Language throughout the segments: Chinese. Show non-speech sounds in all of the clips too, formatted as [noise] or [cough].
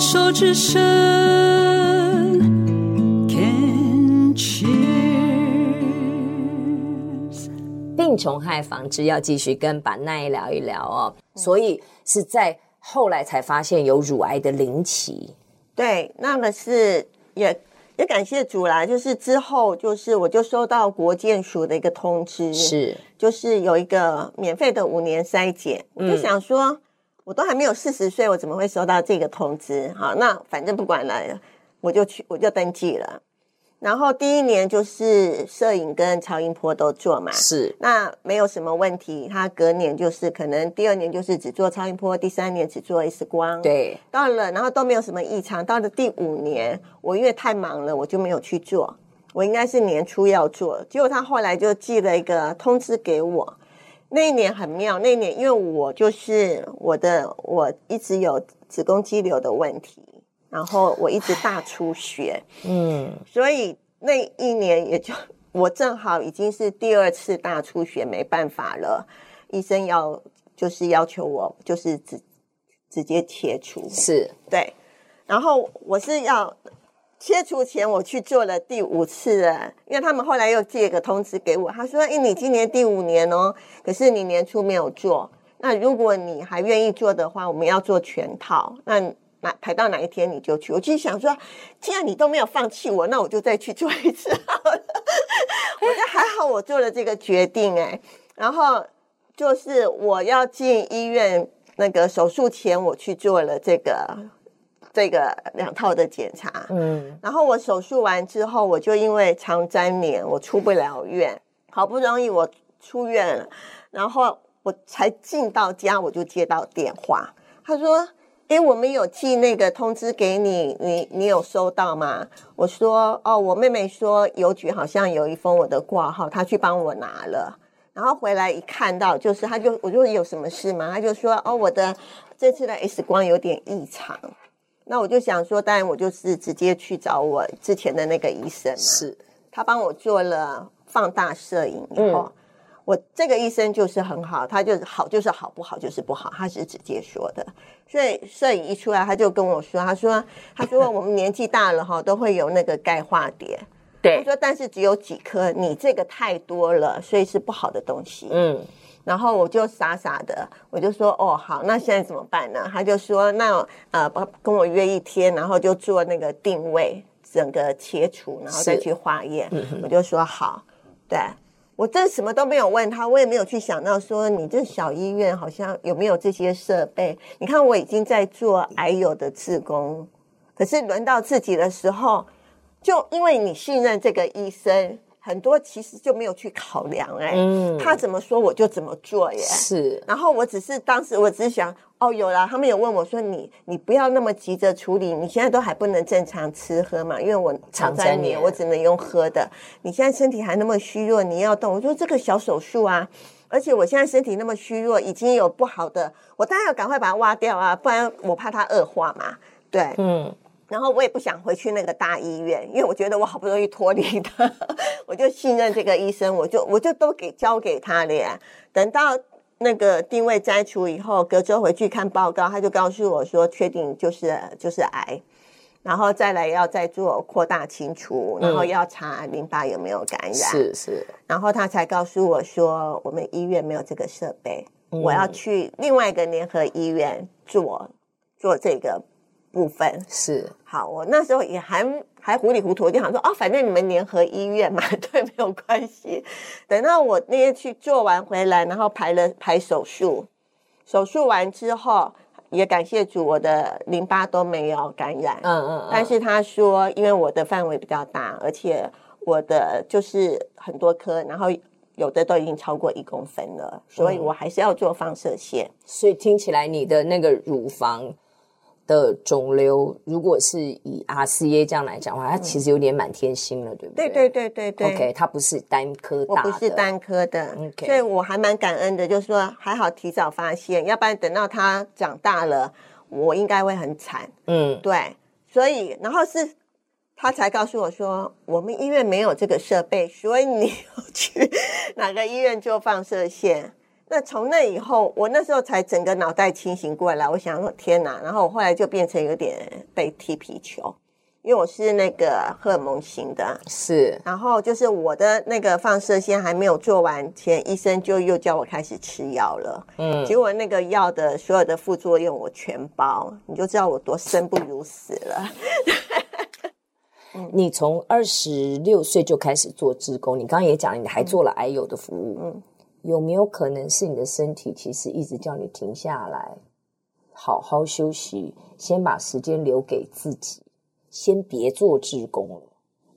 手之伸，Can cheers。病虫害防治要继续跟板奈聊一聊哦，所以是在后来才发现有乳癌的零期。对，那个是也。也感谢主啦，就是之后就是我就收到国健署的一个通知，是就是有一个免费的五年筛检，嗯、我就想说，我都还没有四十岁，我怎么会收到这个通知？好，那反正不管了，我就去，我就登记了。然后第一年就是摄影跟超音波都做嘛，是那没有什么问题。他隔年就是可能第二年就是只做超音波，第三年只做 X 光。对，到了然后都没有什么异常。到了第五年，我因为太忙了，我就没有去做。我应该是年初要做，结果他后来就寄了一个通知给我。那一年很妙，那一年因为我就是我的，我一直有子宫肌瘤的问题。然后我一直大出血，嗯，所以那一年也就我正好已经是第二次大出血，没办法了，医生要就是要求我就是直直接切除，是。对，然后我是要切除前我去做了第五次了，因为他们后来又寄个通知给我，他说：“哎，你今年第五年哦，可是你年初没有做，那如果你还愿意做的话，我们要做全套。”那哪排到哪一天你就去，我就想说，既然你都没有放弃我，那我就再去做一次好了。我觉得还好，我做了这个决定哎。然后就是我要进医院那个手术前，我去做了这个这个两套的检查。嗯，然后我手术完之后，我就因为常粘连，我出不了院。好不容易我出院了，然后我才进到家，我就接到电话，他说。哎，我们有寄那个通知给你，你你有收到吗？我说哦，我妹妹说邮局好像有一封我的挂号，她去帮我拿了，然后回来一看到，就是她就我就有什么事吗？她就说哦，我的这次的 X 光有点异常，那我就想说，当然我就是直接去找我之前的那个医生，是他帮我做了放大摄影以后。嗯我这个医生就是很好，他就是好就是好，不好就是不好，他是直接说的。所以摄影一出来，他就跟我说：“他说，他说我们年纪大了哈，都会有那个钙化点。对，他说但是只有几颗，你这个太多了，所以是不好的东西。”嗯，然后我就傻傻的，我就说：“哦，好，那现在怎么办呢？”他就说：“那呃，跟我约一天，然后就做那个定位，整个切除，然后再去化验。”我就说：“好，对。”我这什么都没有问他，我也没有去想到说你这小医院好像有没有这些设备。你看我已经在做癌友的志工，可是轮到自己的时候，就因为你信任这个医生，很多其实就没有去考量哎，嗯，他怎么说我就怎么做耶。是，然后我只是当时我只是想。哦，有啦，他们有问我说你：“你你不要那么急着处理，你现在都还不能正常吃喝嘛？因为我肠粘连，我只能用喝的。你现在身体还那么虚弱，你要动。我说这个小手术啊，而且我现在身体那么虚弱，已经有不好的，我当然要赶快把它挖掉啊，不然我怕它恶化嘛。对，嗯，然后我也不想回去那个大医院，因为我觉得我好不容易脱离他，[laughs] 我就信任这个医生，我就我就都给交给他了呀。等到。那个定位摘除以后，隔周回去看报告，他就告诉我说，确定就是就是癌，然后再来要再做扩大清除，然后要查淋巴有没有感染，是是，然后他才告诉我说，我们医院没有这个设备，我要去另外一个联合医院做做这个部分。是，好，我那时候也还。还糊里糊涂，我就想说哦，反正你们联合医院嘛，[laughs] 对，没有关系。等到我那天去做完回来，然后排了排手术，手术完之后也感谢主，我的淋巴都没有感染。嗯嗯，嗯。但是他说，因为我的范围比较大，而且我的就是很多颗，然后有的都已经超过一公分了，所以我还是要做放射线。嗯。所以听起来你的那个乳房。的肿瘤，如果是以 RCA 这样来讲的话，它其实有点满天星了，对不对？对对对对对。OK，它不是单颗大的，我不是单颗的，Okay. 所以我还蛮感恩的，就是说还好提早发现，要不然等到它长大了，我应该会很惨。嗯，对，所以然后是他才告诉我说，我们医院没有这个设备，所以你要去 [laughs] 哪个医院做放射线。那从那以后，我那时候才整个脑袋清醒过来。我想说天哪！然后我后来就变成有点被踢皮球，因为我是那个荷尔蒙型的，是。然后就是我的那个放射线还没有做完前，医生就又叫我开始吃药了。嗯，结果那个药的所有的副作用我全包，你就知道我多生不如死了。[laughs] 你从二十六岁就开始做志工，你刚刚也讲，你还做了癌友的服务。嗯。有没有可能是你的身体其实一直叫你停下来，好好休息，先把时间留给自己，先别做志工了，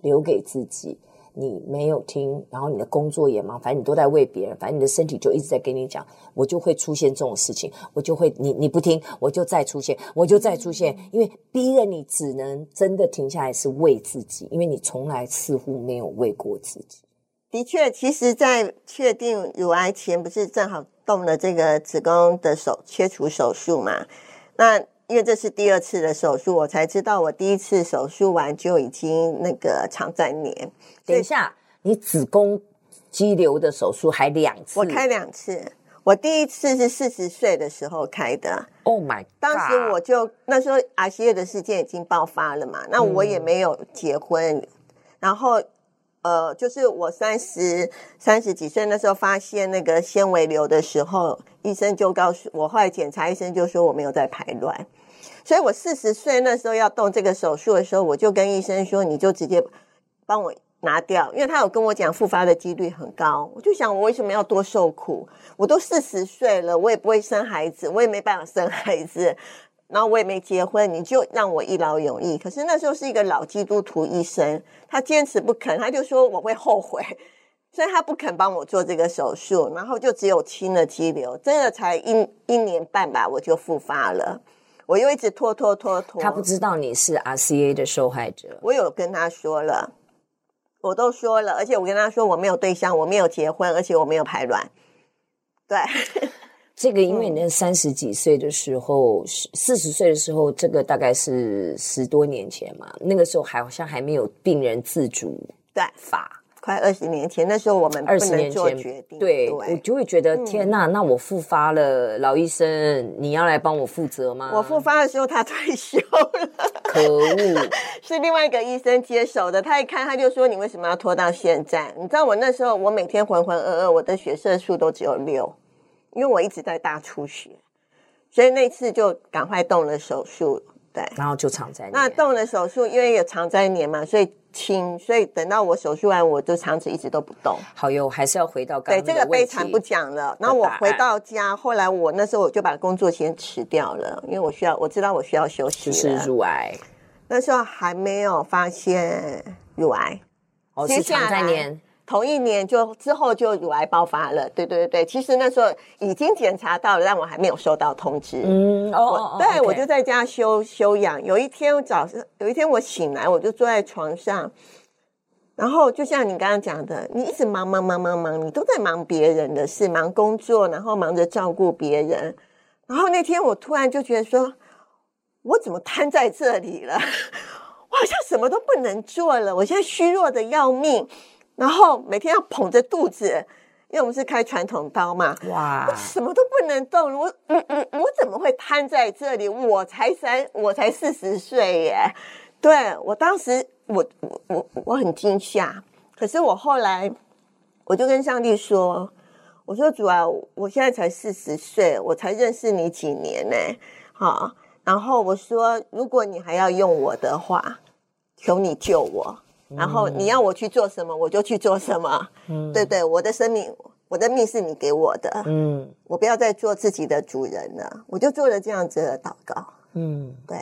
留给自己。你没有听，然后你的工作也忙，反正你都在为别人，反正你的身体就一直在跟你讲，我就会出现这种事情，我就会你你不听，我就再出现，我就再出现，因为逼着你只能真的停下来是为自己，因为你从来似乎没有为过自己。的确，其实，在确定乳癌前，不是正好动了这个子宫的手切除手术嘛？那因为这是第二次的手术，我才知道我第一次手术完就已经那个肠粘连。等一下，你子宫肌瘤的手术还两次？我开两次，我第一次是四十岁的时候开的。Oh my God！当时我就那时候 RCA 的事件已经爆发了嘛，那我也没有结婚，嗯、然后。呃，就是我三十三十几岁那时候发现那个纤维瘤的时候，医生就告诉我，后来检查医生就说我没有在排卵，所以我四十岁那时候要动这个手术的时候，我就跟医生说，你就直接帮我拿掉，因为他有跟我讲复发的几率很高，我就想我为什么要多受苦？我都四十岁了，我也不会生孩子，我也没办法生孩子。然后我也没结婚，你就让我一劳永逸。可是那时候是一个老基督徒医生，他坚持不肯，他就说我会后悔，[laughs] 所以他不肯帮我做这个手术。然后就只有清了肌瘤，真的才一一年半吧，我就复发了。我又一直拖拖拖拖。他不知道你是 RCA 的受害者。我有跟他说了，我都说了，而且我跟他说我没有对象，我没有结婚，而且我没有排卵。对。这个因为你那三十几岁的时候，四十岁的时候，这个大概是十多年前嘛。那个时候还好像还没有病人自主对法，快二十年前，那时候我们不能做决定。对，对我就会觉得天呐，那我复发了，老医生，你要来帮我负责吗？我复发的时候他退休了，可恶，[laughs] 是另外一个医生接手的。他一看他就说：“你为什么要拖到现在？”你知道我那时候我每天浑浑噩噩，我的血色素都只有六。因为我一直在大出血，所以那次就赶快动了手术，对，然后就肠粘连。那动了手术，因为有肠粘连嘛，所以轻，所以等到我手术完，我就肠子一直都不动。好哟，还是要回到刚刚对这个悲惨不讲了。然后我回到家，后来我那时候我就把工作先辞掉了，因为我需要，我知道我需要休息。就是乳癌，那时候还没有发现乳癌，哦，是肠粘连。同一年就之后就乳癌爆发了，对对对对，其实那时候已经检查到了，但我还没有收到通知。嗯，哦，对我就在家休休养。有一天早上，有一天我醒来，我就坐在床上，然后就像你刚刚讲的，你一直忙忙忙忙忙，你都在忙别人的事，忙工作，然后忙着照顾别人。然后那天我突然就觉得说，我怎么瘫在这里了？[laughs] 我好像什么都不能做了，我现在虚弱的要命。然后每天要捧着肚子，因为我们是开传统刀嘛，哇，我什么都不能动，我我我我怎么会瘫在这里？我才三，我才四十岁耶！对，我当时我我我我很惊吓，可是我后来我就跟上帝说：“我说主啊，我现在才四十岁，我才认识你几年呢？好，然后我说，如果你还要用我的话，求你救我。”然后你要我去做什么，我就去做什么。嗯，对对，我的生命，我的命是你给我的。嗯，我不要再做自己的主人了，我就做了这样子的祷告。嗯，对，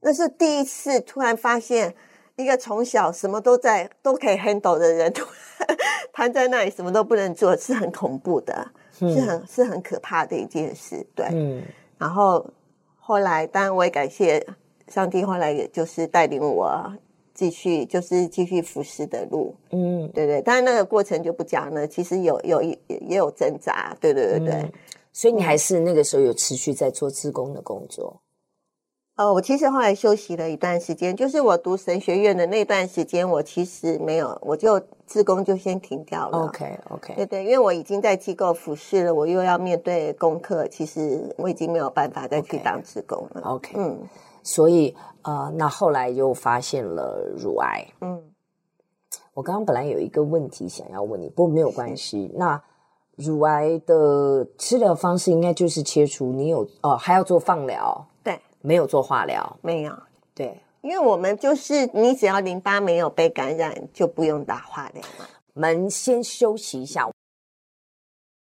那是第一次突然发现，一个从小什么都在都可以 handle 的人，突然瘫在那里什么都不能做，是很恐怖的，嗯、是很是很可怕的一件事。对，嗯，然后后来当然我也感谢上帝，后来也就是带领我。继续就是继续服侍的路，嗯，对对，当然那个过程就不讲了。其实有有也也有挣扎，对对对对。所以你还是那个时候有持续在做志工的工作，哦，我其实后来休息了一段时间，就是我读神学院的那段时间，我其实没有，我就志工就先停掉了。OK OK，对对，因为我已经在机构服侍了，我又要面对功课，其实我已经没有办法再去当志工了。OK，, okay. 嗯，所以呃，那后来又发现了乳癌。嗯，我刚刚本来有一个问题想要问你，不过没有关系。那乳癌的治疗方式应该就是切除，你有哦，还要做放疗？对没有做化疗，没有。对，因为我们就是你只要淋巴没有被感染，就不用打化疗。我们先休息一下。